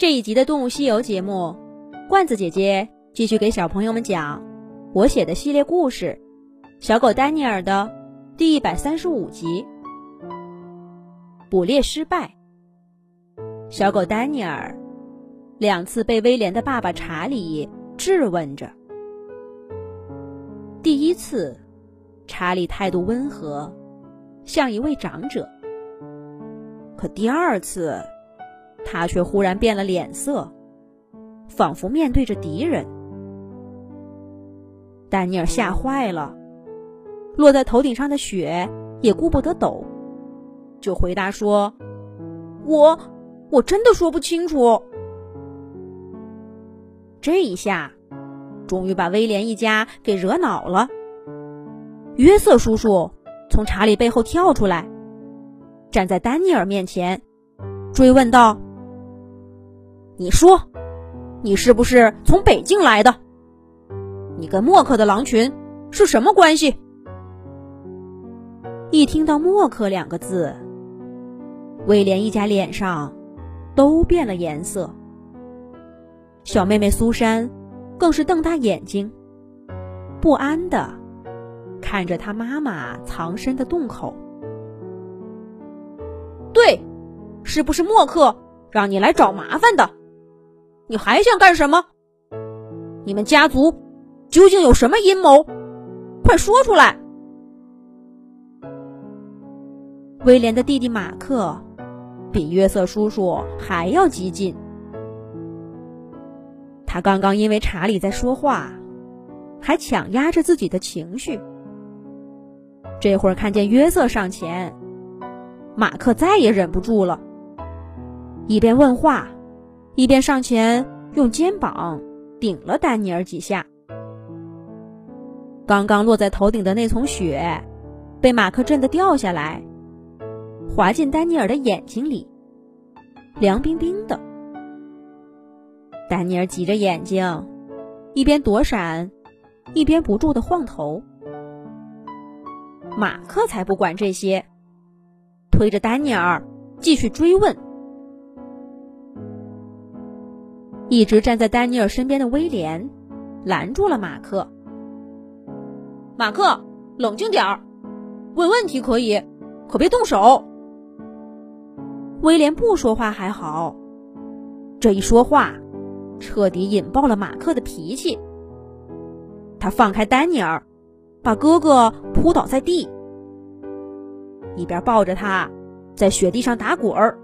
这一集的《动物西游》节目，罐子姐姐继续给小朋友们讲我写的系列故事《小狗丹尼尔》的第一百三十五集。捕猎失败，小狗丹尼尔两次被威廉的爸爸查理质问着。第一次，查理态度温和，像一位长者。可第二次。他却忽然变了脸色，仿佛面对着敌人。丹尼尔吓坏了，落在头顶上的雪也顾不得抖，就回答说：“我我真的说不清楚。”这一下，终于把威廉一家给惹恼了。约瑟叔叔从查理背后跳出来，站在丹尼尔面前，追问道。你说，你是不是从北境来的？你跟默克的狼群是什么关系？一听到“默克”两个字，威廉一家脸上都变了颜色。小妹妹苏珊更是瞪大眼睛，不安的看着她妈妈藏身的洞口。对，是不是默克让你来找麻烦的？你还想干什么？你们家族究竟有什么阴谋？快说出来！威廉的弟弟马克比约瑟叔叔还要激进。他刚刚因为查理在说话，还强压着自己的情绪。这会儿看见约瑟上前，马克再也忍不住了，一边问话。一边上前用肩膀顶了丹尼尔几下，刚刚落在头顶的那层雪被马克震得掉下来，滑进丹尼尔的眼睛里，凉冰冰的。丹尼尔挤着眼睛，一边躲闪，一边不住的晃头。马克才不管这些，推着丹尼尔继续追问。一直站在丹尼尔身边的威廉拦住了马克。马克，冷静点儿，问问题可以，可别动手。威廉不说话还好，这一说话，彻底引爆了马克的脾气。他放开丹尼尔，把哥哥扑倒在地，一边抱着他在雪地上打滚儿，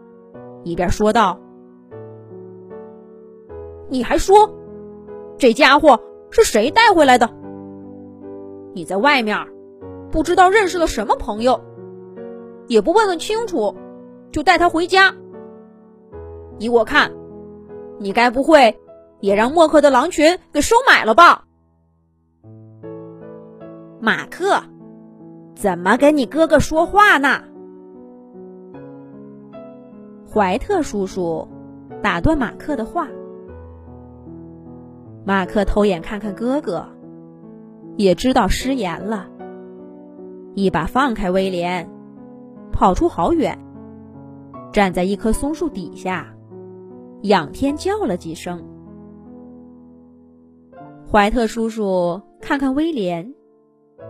一边说道。你还说，这家伙是谁带回来的？你在外面不知道认识了什么朋友，也不问问清楚，就带他回家。依我看，你该不会也让默克的狼群给收买了吧？马克，怎么跟你哥哥说话呢？怀特叔叔打断马克的话。马克偷眼看看哥哥，也知道失言了，一把放开威廉，跑出好远，站在一棵松树底下，仰天叫了几声。怀特叔叔看看威廉，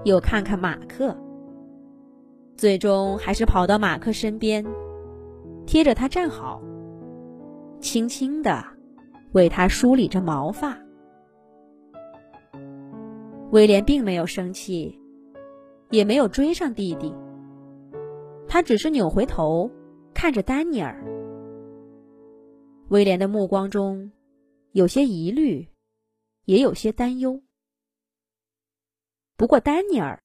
又看看马克，最终还是跑到马克身边，贴着他站好，轻轻的为他梳理着毛发。威廉并没有生气，也没有追上弟弟。他只是扭回头看着丹尼尔。威廉的目光中有些疑虑，也有些担忧。不过丹尼尔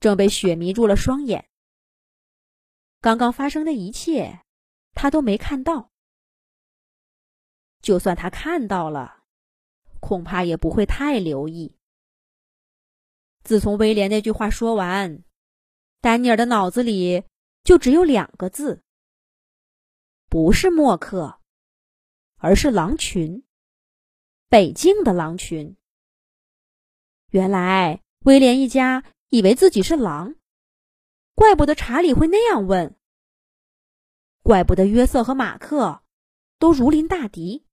正被雪迷住了双眼，刚刚发生的一切他都没看到。就算他看到了，恐怕也不会太留意。自从威廉那句话说完，丹尼尔的脑子里就只有两个字：不是默克，而是狼群。北境的狼群。原来威廉一家以为自己是狼，怪不得查理会那样问。怪不得约瑟和马克都如临大敌。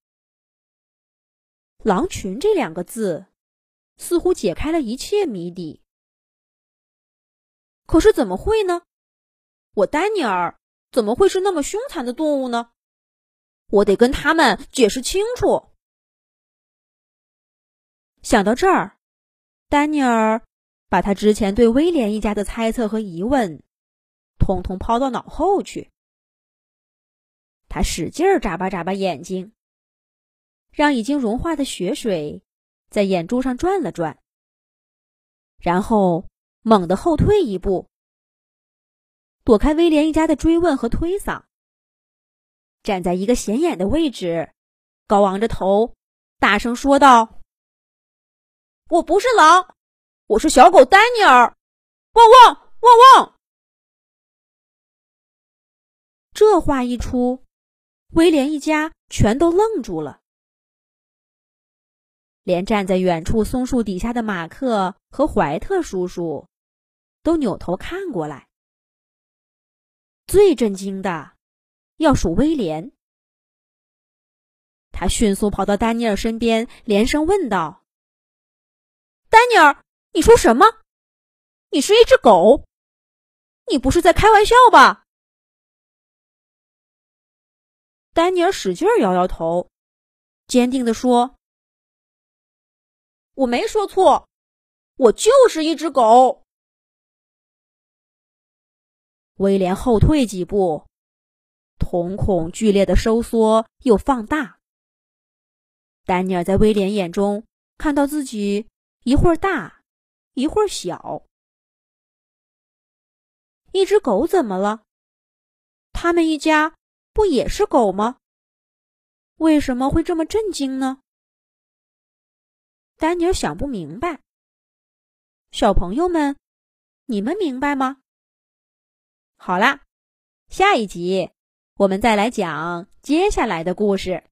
狼群这两个字，似乎解开了一切谜底。可是怎么会呢？我丹尼尔怎么会是那么凶残的动物呢？我得跟他们解释清楚。想到这儿，丹尼尔把他之前对威廉一家的猜测和疑问，统统抛到脑后去。他使劲眨巴眨巴眼睛，让已经融化的雪水在眼珠上转了转，然后猛地后退一步，躲开威廉一家的追问和推搡，站在一个显眼的位置，高昂着头，大声说道。我不是狼，我是小狗丹尼尔。汪汪汪汪！这话一出，威廉一家全都愣住了，连站在远处松树底下的马克和怀特叔叔都扭头看过来。最震惊的要数威廉，他迅速跑到丹尼尔身边，连声问道。丹尼尔，你说什么？你是一只狗？你不是在开玩笑吧？丹尼尔使劲摇摇头，坚定地说：“我没说错，我就是一只狗。”威廉后退几步，瞳孔剧烈的收缩又放大。丹尼尔在威廉眼中看到自己。一会儿大，一会儿小。一只狗怎么了？他们一家不也是狗吗？为什么会这么震惊呢？丹尼尔想不明白。小朋友们，你们明白吗？好啦，下一集我们再来讲接下来的故事。